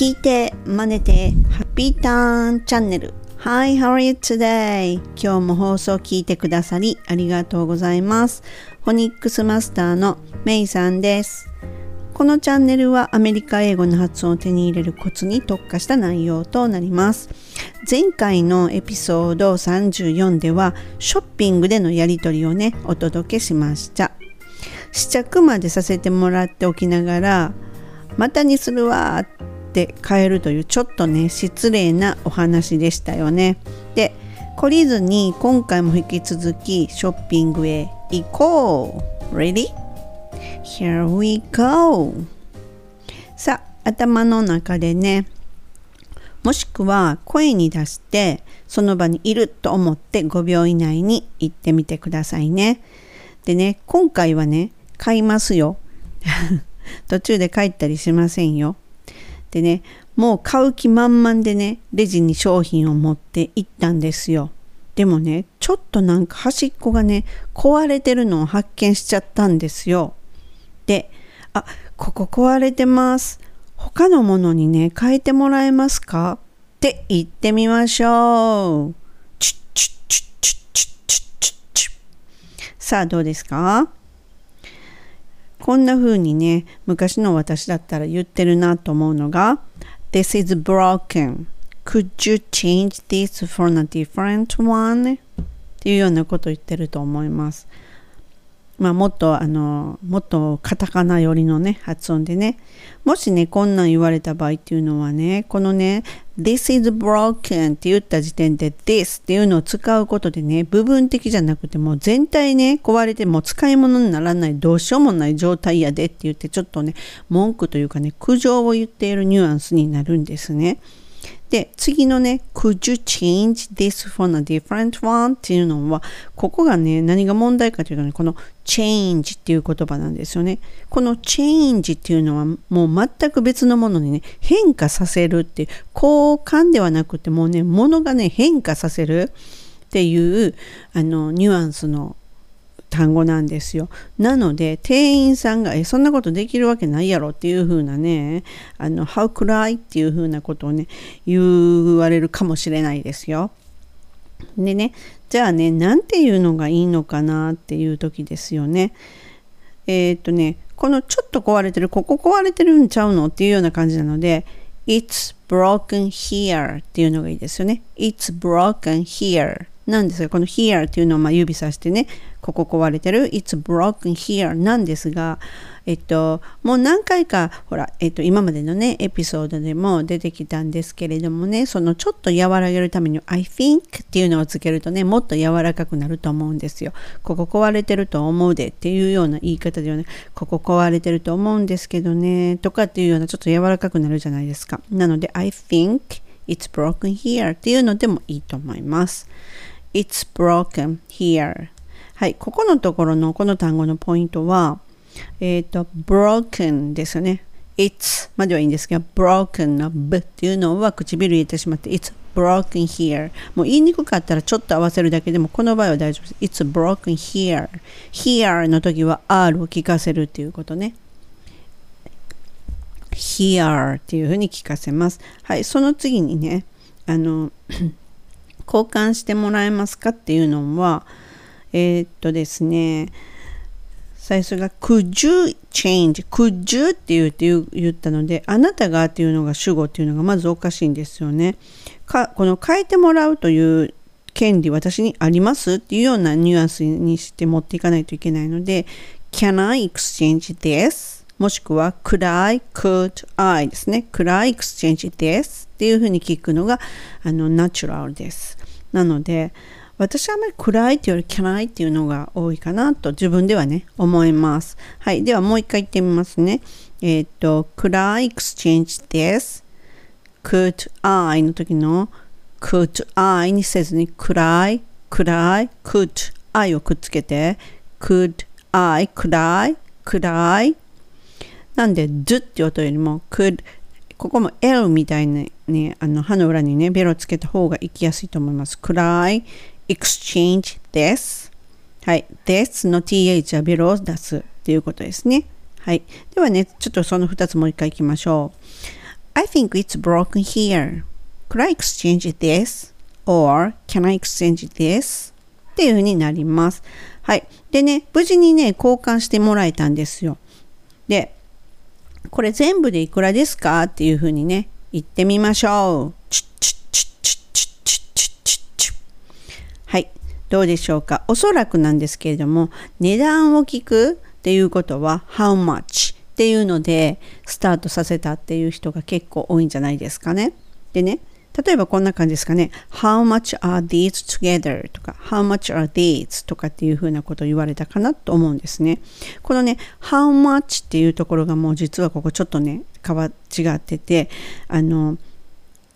聞いて、真似て、ハッピーターンチャンネル。Hi, how are you today? 今日も放送聞いてくださりありがとうございます。フォニックスマスターのメイさんです。このチャンネルはアメリカ英語の発音を手に入れるコツに特化した内容となります。前回のエピソード34ではショッピングでのやり取りをね、お届けしました。試着までさせてもらっておきながら、またにするわーって変えるというちょっとね失礼なお話でしたよね。で懲りずに今回も引き続きショッピングへ行こう Ready? Here we go! さあ頭の中でねもしくは声に出してその場にいると思って5秒以内に言ってみてくださいね。でね今回はね買いますよ。途中で帰ったりしませんよ。でね、もう買う気満々でね、レジに商品を持って行ったんですよ。でもね、ちょっとなんか端っこがね、壊れてるのを発見しちゃったんですよ。で、あ、ここ壊れてます。他のものにね、変えてもらえますか？って言ってみましょう。さあ、どうですかこんな風にね、昔の私だったら言ってるなと思うのが、This is broken. Could you change this for a different one? っていうようなことを言ってると思います。まあ、もっとあのもっとカタカナ寄りのね発音でねもしねこんなん言われた場合っていうのはねこのね This is broken って言った時点で This っていうのを使うことでね部分的じゃなくてもう全体ね壊れても使い物にならないどうしようもない状態やでって言ってちょっとね文句というかね苦情を言っているニュアンスになるんですね。で、次のね、could you change this for a different one? っていうのは、ここがね、何が問題かというとね、この change っていう言葉なんですよね。この change っていうのは、もう全く別のものにね、変化させるっていう、交換ではなくて、もうね、ものがね、変化させるっていう、あの、ニュアンスの単語なんですよ。なので店員さんが「えそんなことできるわけないやろ」っていう風なね「あの How could I?」っていう風なことをね言われるかもしれないですよ。でねじゃあね何て言うのがいいのかなっていう時ですよね。えー、っとねこのちょっと壊れてるここ壊れてるんちゃうのっていうような感じなので It's broken here っていうのがいいですよね。It's broken here なんですが、この here っていうのをま指さしてね、ここ壊れてる It's broken here なんですが、えっと、もう何回か、ほら、えっと、今までのね、エピソードでも出てきたんですけれどもね、そのちょっと和らげるために I think っていうのをつけるとね、もっと柔らかくなると思うんですよ。ここ壊れてると思うでっていうような言い方ではね、ここ壊れてると思うんですけどね、とかっていうようなちょっと柔らかくなるじゃないですか。なので、I think it's broken here っていうのでもいいと思います。It's broken here はい、ここのところのこの単語のポイントは、えっ、ー、と、broken ですよね。It's まではいいんですが、broken の b っていうのは唇入れてしまって、It's broken here。もう言いにくかったらちょっと合わせるだけでも、この場合は大丈夫です。It's broken here。here の時は R を聞かせるっていうことね。here っていうふうに聞かせます。はい、その次にね、あの、交換してもらえますかっていうのは、えー、っとですね、最初が could you change could you って言って言ったのであなたがっていうのが主語っていうのがまずおかしいんですよね。かこの変えてもらうという権利私にありますっていうようなニュアンスにして持っていかないといけないので Can I exchange this? もしくは Could I? Could I? ですね。Could I exchange this? っていうふうに聞くのがあのナチュラルです。なので私はあまり暗いっていうより can I っていうのが多いかなと自分ではね思います。はい。ではもう一回言ってみますね。えっ、ー、と could I exchange this? could I の時の could I にせずに could I could I could I をくっつけて could I could I could I なんで do って音よりも could ここも L みたいにね、あの歯の裏にね、ベロつけた方が行きやすいと思います。could I exchange this はい。this の th はベロを出すっていうことですね。はい。ではね、ちょっとその2つもう一回いきましょう。I think it's broken here. Could I exchange this? Or can I exchange this? っていう風になります。はい。でね、無事にね、交換してもらえたんですよ。で、これ全部でいくらですか？っていう風にね、言ってみましょう。はい。どうでしょうか？おそらくなんですけれども、値段を聞くっていうことは、how much っていうので、スタートさせたっていう人が結構多いんじゃないですかね。でね、例えばこんな感じですかね。How much are these together? とか How much are these? とかっていうふうなことを言われたかなと思うんですね。このね、How much っていうところがもう実はここちょっとね、変わ違ってて、あの、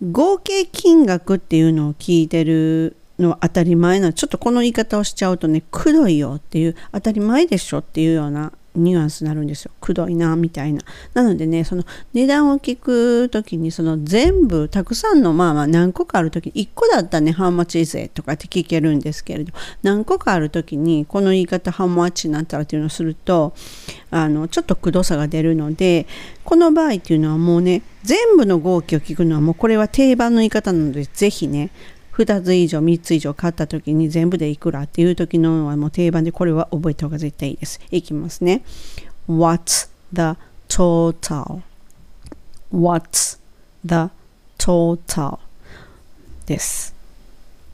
合計金額っていうのを聞いてるの当たり前なちょっとこの言い方をしちゃうとね、くどいよっていう当たり前でしょっていうようなニュアンスになるんですよ。くどいな、みたいな。なのでね、その値段を聞くときに、その全部、たくさんの、まあまあ何個かあるとき、1個だったらね、ハウマチ is とかって聞けるんですけれど、何個かあるときに、この言い方、ハウマチになったらっていうのをすると、あの、ちょっとくどさが出るので、この場合っていうのはもうね、全部の合計を聞くのはもうこれは定番の言い方なので、ぜひね、2つ以上3つ以上買った時に全部でいくらっていう時のはもう定番でこれは覚えた方が絶対いいです。いきますね。What's the total? What's the total? です。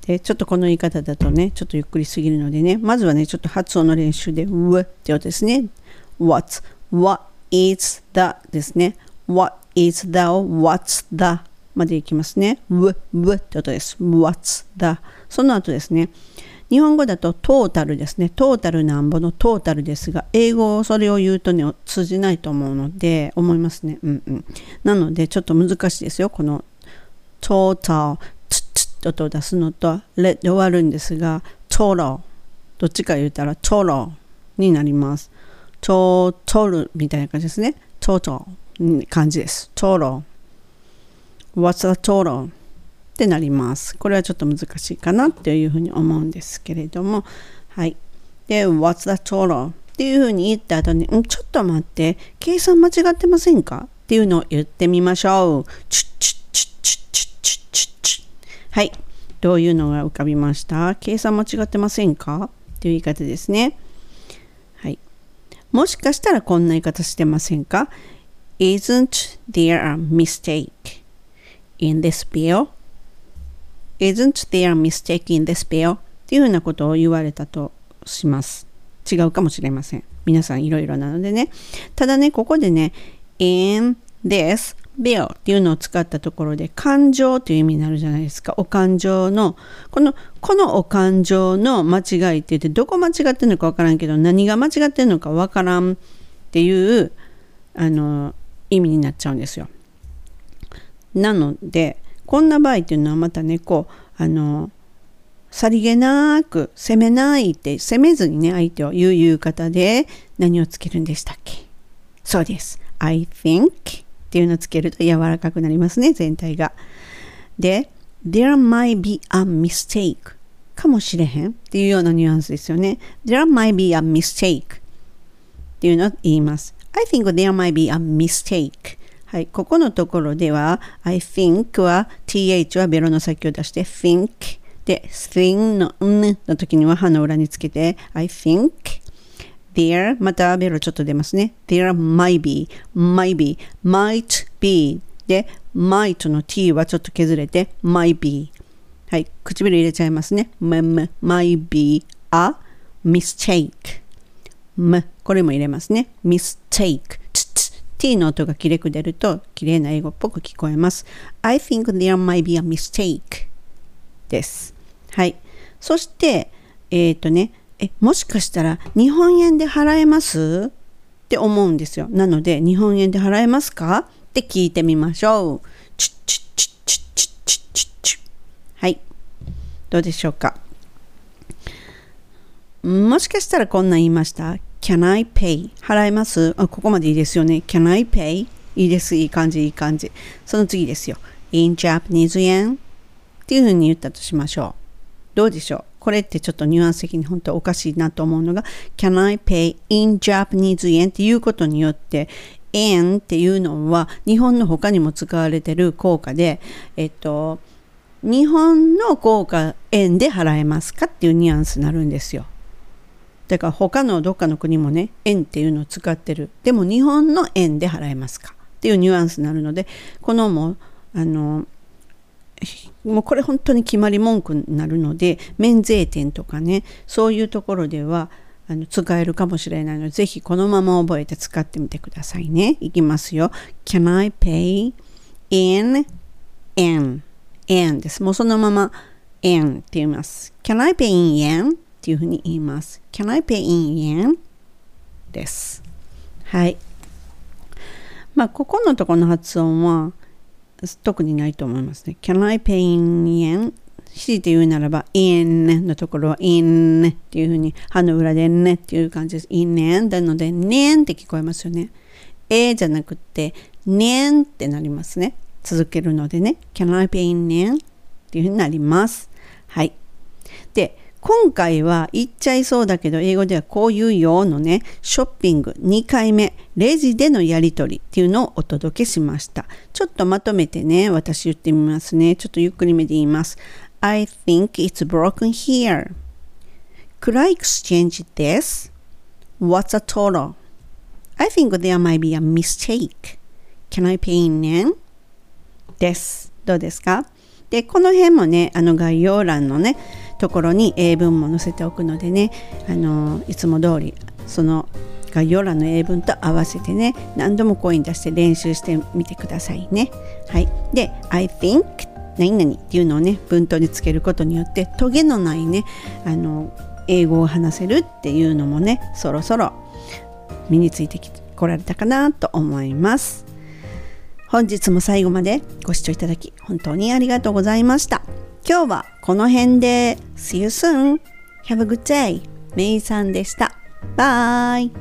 で、ちょっとこの言い方だとね、ちょっとゆっくりすぎるのでね、まずはね、ちょっと発音の練習で、w って音ですね。What, what is the ですね。What is the, what's the までいきますね。w, w って音です。what's the その後ですね。日本語だとトータルですね。トータルなんぼのトータルですが、英語それを言うとね、通じないと思うので、思いますね。うんうん。なので、ちょっと難しいですよ。このトータル、ツッツッと音を出すのと、レで終わるんですが、トロどっちか言ったらトロになります。トートルみたいな感じですね。トート感じです。トロ What's the total? ってなります。これはちょっと難しいかなっていうふうに思うんですけれども、はい。で、What's the total? っていうふうに言った後に、んちょっと待って、計算間違ってませんかっていうのを言ってみましょう。チュッチュッチュッチュッチュッチュッチュッチュッはい。どういうのが浮かびました計算間違ってませんかっていう言い方ですね。はい。もしかしたらこんな言い方してませんか ?Isn't there a mistake? In this bill? Isn't there a mistake in this bill? っていうふうなことを言われたとします。違うかもしれません。皆さんいろいろなのでね。ただね、ここでね、in this bill っていうのを使ったところで感情という意味になるじゃないですか。お感情の、この、このお感情の間違いって言ってどこ間違ってるのかわからんけど何が間違ってるのかわからんっていうあの意味になっちゃうんですよ。なのでこんな場合っていうのはまたねこうあのさりげなく責めないって責めずにね相手を言う言う方で何をつけるんでしたっけ？そうです。I think っていうのをつけると柔らかくなりますね全体が。で There might be a mistake かもしれへんっていうようなニュアンスですよね。There might be a mistake っていうのを言います。I think there might be a mistake はい、ここのところでは I think は th はベロの先を出して think で thing のんの時には歯の裏につけて I think there またベロちょっと出ますね there might be might be might be で might の t はちょっと削れて might be はい唇入れちゃいますね m might be a mistake m これも入れますね mistake t の音がきれく出ると綺麗な英語っぽく聞こえます。I think there might be a mistake です。はい。そして、えっ、ー、とね、え、もしかしたら日本円で払えますって思うんですよ。なので、日本円で払えますか？って聞いてみましょう。チュッチュッチュッチュッチュッチュッチュッチュッはい。どうでしょうかもしかしたらこんな言いました。Can I pay? 払います？あここまでいいですよね。Can I pay? いいです。いい感じ、いい感じ。その次ですよ。in Japanese yen? っていうふうに言ったとしましょう。どうでしょう？これってちょっとニュアンス的に本当おかしいなと思うのが Can I pay in Japanese yen? っていうことによって円っていうのは日本の他にも使われてる効果で、えっと、日本の効果円で払えますか？っていうニュアンスになるんですよ。だから他のどっかの国もね、円っていうのを使ってる。でも日本の円で払えますかっていうニュアンスになるので、このも、あの、もうこれ本当に決まり文句になるので、免税店とかね、そういうところでは、あの使えるかもしれないので、ぜひこのまま覚えて使ってみてくださいね。いきますよ。Can I pay in yen? yen です。もうそのまま yen って言います。Can I pay in yen? っていうふうに言います。Can I pay in yen? です。はい。まあ、ここのところの発音は特にないと思いますね。Can I pay in yen? 強いて言うならば、in のところは in っていうふうに、歯の裏でねっていう感じです。in なので、ねんって聞こえますよね。えじゃなくて、ねんってなりますね。続けるのでね。Can I pay in ねんっていうふうになります。はい。で、今回は言っちゃいそうだけど、英語ではこういうようのね、ショッピング2回目、レジでのやり取りっていうのをお届けしました。ちょっとまとめてね、私言ってみますね。ちょっとゆっくりめで言います。I think it's broken here. Could I exchange this? What's a total? I think there might be a mistake. Can I pay in yen? です。どうですか？で、この辺もね、あの概要欄のね、ところに英文も載せておくのでね、あのいつも通りその概要欄の英文と合わせてね、何度もコイン出して練習してみてくださいね。はい。で、I think 何々っていうのをね文頭につけることによってトゲのないねあの英語を話せるっていうのもねそろそろ身についてこられたかなと思います本日も最後までご視聴いただき本当にありがとうございました今日はこの辺で See you soon! Have a good day! メイさんでした。バイ